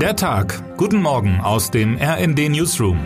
Der Tag. Guten Morgen aus dem RND Newsroom.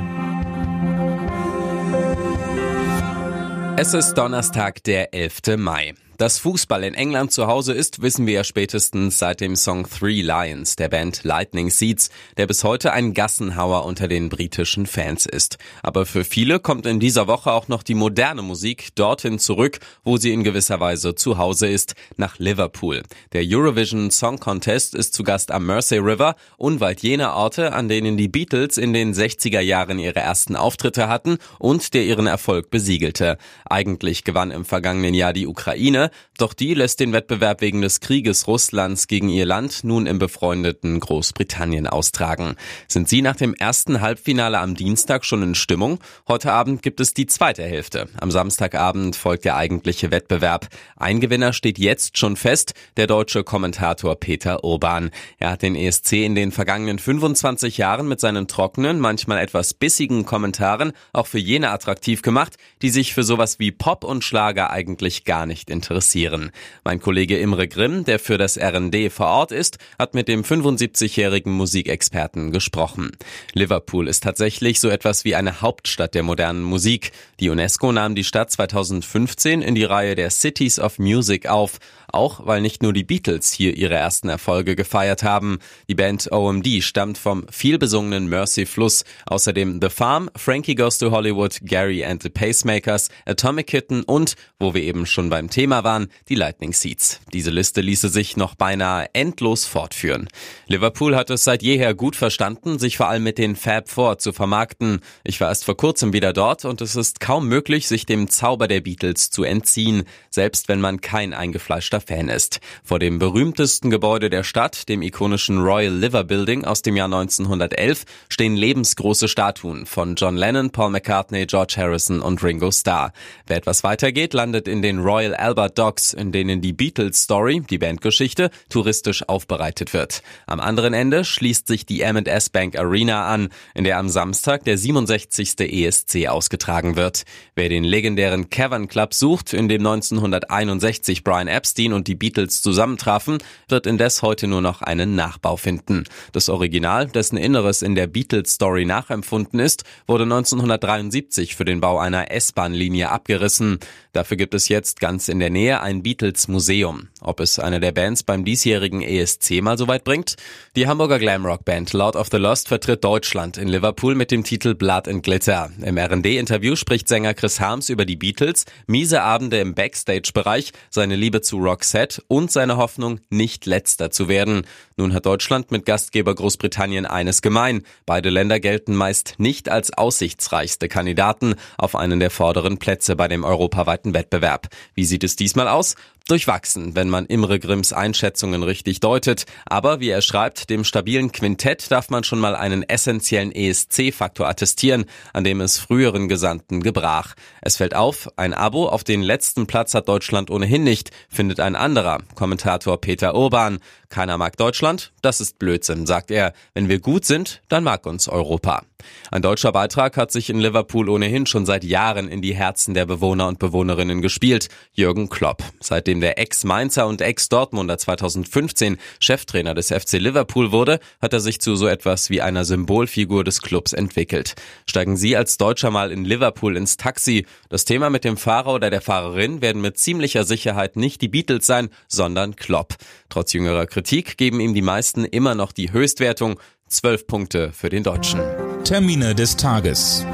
Es ist Donnerstag, der 11. Mai. Dass Fußball in England zu Hause ist, wissen wir ja spätestens seit dem Song Three Lions der Band Lightning Seeds, der bis heute ein Gassenhauer unter den britischen Fans ist. Aber für viele kommt in dieser Woche auch noch die moderne Musik dorthin zurück, wo sie in gewisser Weise zu Hause ist, nach Liverpool. Der Eurovision Song Contest ist zu Gast am Mersey River, unweit jener Orte, an denen die Beatles in den 60er Jahren ihre ersten Auftritte hatten und der ihren Erfolg besiegelte. Eigentlich gewann im vergangenen Jahr die Ukraine, doch die lässt den Wettbewerb wegen des Krieges Russlands gegen ihr Land nun im befreundeten Großbritannien austragen. Sind Sie nach dem ersten Halbfinale am Dienstag schon in Stimmung? Heute Abend gibt es die zweite Hälfte. Am Samstagabend folgt der eigentliche Wettbewerb. Ein Gewinner steht jetzt schon fest, der deutsche Kommentator Peter Urban. Er hat den ESC in den vergangenen 25 Jahren mit seinen trockenen, manchmal etwas bissigen Kommentaren auch für jene attraktiv gemacht, die sich für sowas wie Pop und Schlager eigentlich gar nicht interessieren interessieren. Mein Kollege Imre Grimm, der für das RND vor Ort ist, hat mit dem 75-jährigen Musikexperten gesprochen. Liverpool ist tatsächlich so etwas wie eine Hauptstadt der modernen Musik. Die UNESCO nahm die Stadt 2015 in die Reihe der Cities of Music auf, auch weil nicht nur die Beatles hier ihre ersten Erfolge gefeiert haben. Die Band OMD stammt vom vielbesungenen Mercy Fluss, außerdem The Farm, Frankie Goes to Hollywood, Gary and the Pacemakers, Atomic Kitten und, wo wir eben schon beim Thema waren, waren die Lightning Seats. Diese Liste ließe sich noch beinahe endlos fortführen. Liverpool hat es seit jeher gut verstanden, sich vor allem mit den Fab Four zu vermarkten. Ich war erst vor kurzem wieder dort und es ist kaum möglich, sich dem Zauber der Beatles zu entziehen, selbst wenn man kein eingefleischter Fan ist. Vor dem berühmtesten Gebäude der Stadt, dem ikonischen Royal Liver Building aus dem Jahr 1911, stehen lebensgroße Statuen von John Lennon, Paul McCartney, George Harrison und Ringo Starr. Wer etwas weiter geht, landet in den Royal Albert Docs, in denen die Beatles Story, die Bandgeschichte, touristisch aufbereitet wird. Am anderen Ende schließt sich die M&S Bank Arena an, in der am Samstag der 67. ESC ausgetragen wird. Wer den legendären Cavern Club sucht, in dem 1961 Brian Epstein und die Beatles zusammentrafen, wird indes heute nur noch einen Nachbau finden. Das Original, dessen Inneres in der Beatles Story nachempfunden ist, wurde 1973 für den Bau einer S-Bahn-Linie abgerissen. Dafür gibt es jetzt ganz in der Nähe Nähe ein Beatles-Museum. Ob es eine der Bands beim diesjährigen ESC mal so weit bringt? Die Hamburger Glamrock-Band Lord of the Lost vertritt Deutschland in Liverpool mit dem Titel Blood and Glitter. Im R&D-Interview spricht Sänger Chris Harms über die Beatles, miese Abende im Backstage-Bereich, seine Liebe zu Roxette und seine Hoffnung, nicht letzter zu werden. Nun hat Deutschland mit Gastgeber Großbritannien eines gemein. Beide Länder gelten meist nicht als aussichtsreichste Kandidaten auf einen der vorderen Plätze bei dem europaweiten Wettbewerb. Wie sieht es diesmal aus? Durchwachsen, wenn man Imre Grimms Einschätzungen richtig deutet. Aber wie er schreibt, dem stabilen Quintett darf man schon mal einen essentiellen ESC-Faktor attestieren, an dem es früheren Gesandten gebrach. Es fällt auf, ein Abo auf den letzten Platz hat Deutschland ohnehin nicht, findet ein anderer, Kommentator Peter Urban. Keiner mag Deutschland, das ist Blödsinn, sagt er. Wenn wir gut sind, dann mag uns Europa. Ein deutscher Beitrag hat sich in Liverpool ohnehin schon seit Jahren in die Herzen der Bewohner und Bewohnerinnen gespielt. Jürgen Klopp. Seitdem der Ex-Mainzer und Ex-Dortmunder 2015 Cheftrainer des FC Liverpool wurde, hat er sich zu so etwas wie einer Symbolfigur des Clubs entwickelt. Steigen Sie als Deutscher mal in Liverpool ins Taxi. Das Thema mit dem Fahrer oder der Fahrerin werden mit ziemlicher Sicherheit nicht die Beatles sein, sondern Klopp. Trotz jüngerer Kritik geben ihm die meisten immer noch die Höchstwertung. Zwölf Punkte für den Deutschen. Termine des Tages.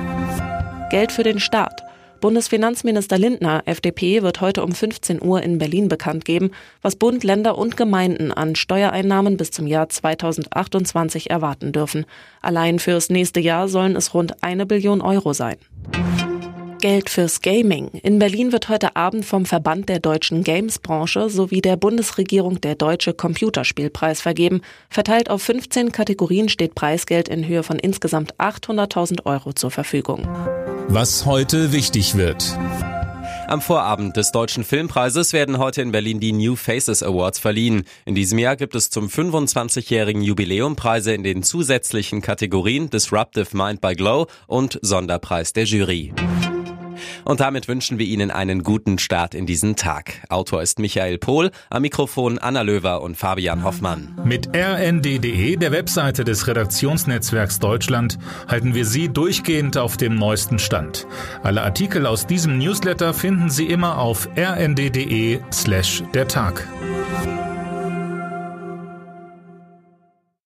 Geld für den Staat. Bundesfinanzminister Lindner, FDP, wird heute um 15 Uhr in Berlin bekannt geben, was Bund, Länder und Gemeinden an Steuereinnahmen bis zum Jahr 2028 erwarten dürfen. Allein fürs nächste Jahr sollen es rund eine Billion Euro sein. Geld fürs Gaming. In Berlin wird heute Abend vom Verband der deutschen Games-Branche sowie der Bundesregierung der Deutsche Computerspielpreis vergeben. Verteilt auf 15 Kategorien steht Preisgeld in Höhe von insgesamt 800.000 Euro zur Verfügung. Was heute wichtig wird. Am Vorabend des Deutschen Filmpreises werden heute in Berlin die New Faces Awards verliehen. In diesem Jahr gibt es zum 25-jährigen Jubiläum Preise in den zusätzlichen Kategorien Disruptive Mind by Glow und Sonderpreis der Jury. Und damit wünschen wir Ihnen einen guten Start in diesen Tag. Autor ist Michael Pohl, am Mikrofon Anna Löwer und Fabian Hoffmann. Mit rnd.de, der Webseite des Redaktionsnetzwerks Deutschland, halten wir Sie durchgehend auf dem neuesten Stand. Alle Artikel aus diesem Newsletter finden Sie immer auf rnd.de slash der Tag.